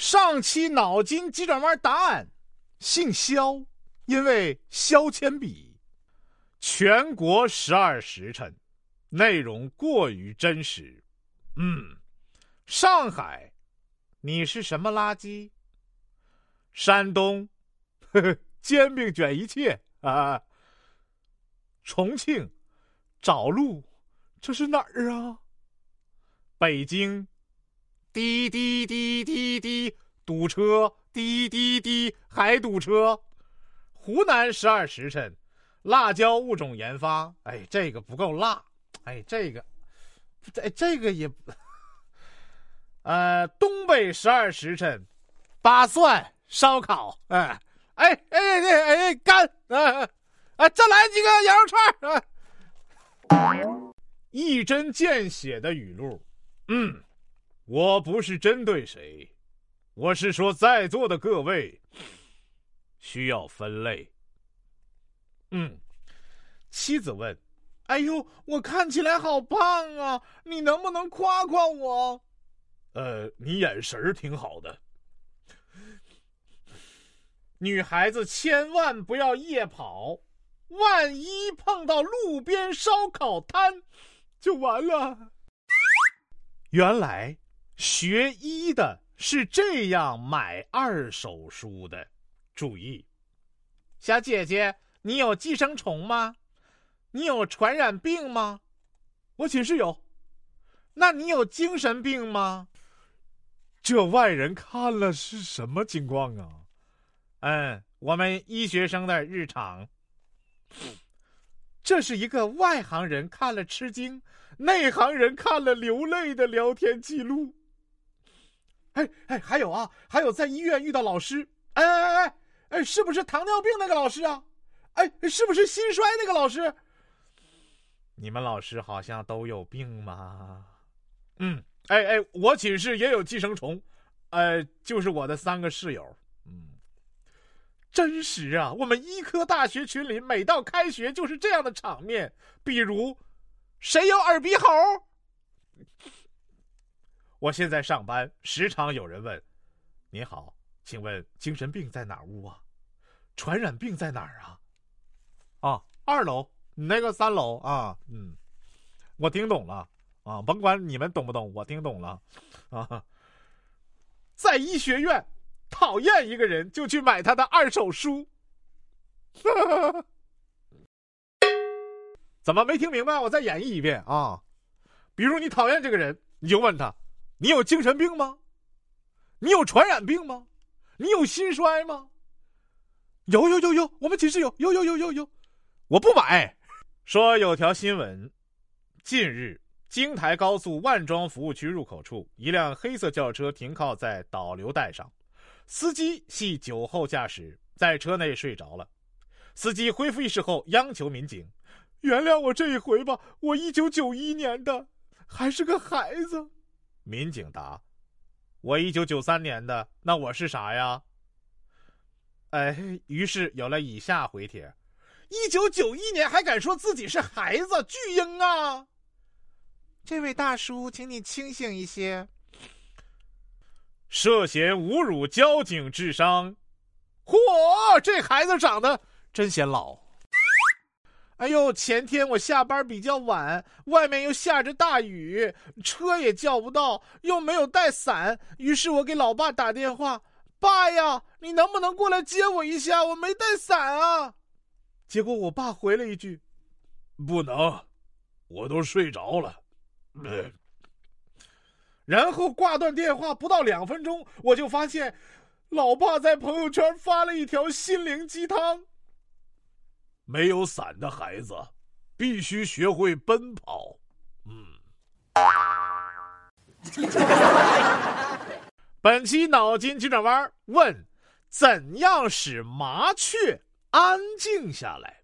上期脑筋急转弯答案：姓肖，因为削铅笔。全国十二时辰，内容过于真实。嗯，上海，你是什么垃圾？山东，呵呵，煎饼卷一切啊。重庆，找路，这是哪儿啊？北京，滴滴滴滴滴，堵车，滴滴滴，还堵车。湖南十二时辰，辣椒物种研发。哎，这个不够辣。哎，这个，哎这个也，呃，东北十二时辰，八蒜烧烤。哎，哎哎哎哎，干！啊啊，再来几个羊肉串啊！一针见血的语录。嗯，我不是针对谁，我是说在座的各位需要分类。嗯，妻子问。哎呦，我看起来好胖啊！你能不能夸夸我？呃，你眼神挺好的。女孩子千万不要夜跑，万一碰到路边烧烤摊，就完了。原来学医的是这样买二手书的。注意，小姐姐，你有寄生虫吗？你有传染病吗？我寝室有。那你有精神病吗？这外人看了是什么情况啊？嗯，我们医学生的日常。这是一个外行人看了吃惊，内行人看了流泪的聊天记录。哎哎，还有啊，还有在医院遇到老师，哎哎哎哎，是不是糖尿病那个老师啊？哎，是不是心衰那个老师？你们老师好像都有病吗？嗯，哎哎，我寝室也有寄生虫，呃，就是我的三个室友。嗯，真实啊！我们医科大学群里每到开学就是这样的场面，比如，谁有耳鼻喉？我现在上班，时常有人问：“你好，请问精神病在哪屋啊？传染病在哪儿啊？”啊，二楼。你那个三楼啊，嗯，我听懂了啊，甭管你们懂不懂，我听懂了啊。在医学院讨厌一个人，就去买他的二手书。怎么没听明白？我再演绎一遍啊。比如你讨厌这个人，你就问他：你有精神病吗？你有传染病吗？你有心衰吗？有有有有，我们寝室有有有有有有，我不买。说有条新闻，近日京台高速万庄服务区入口处，一辆黑色轿车停靠在导流带上，司机系酒后驾驶，在车内睡着了。司机恢复意识后，央求民警原谅我这一回吧，我一九九一年的，还是个孩子。民警答：我一九九三年的，那我是啥呀？哎，于是有了以下回帖。一九九一年还敢说自己是孩子，巨婴啊！这位大叔，请你清醒一些。涉嫌侮辱交警智商，嚯，这孩子长得真显老。哎呦，前天我下班比较晚，外面又下着大雨，车也叫不到，又没有带伞，于是我给老爸打电话：“爸呀，你能不能过来接我一下？我没带伞啊。”结果我爸回了一句：“不能，我都睡着了。”然后挂断电话，不到两分钟，我就发现，老爸在朋友圈发了一条心灵鸡汤：“没有伞的孩子，必须学会奔跑。”嗯。本期脑筋急转弯问：怎样使麻雀？安静下来。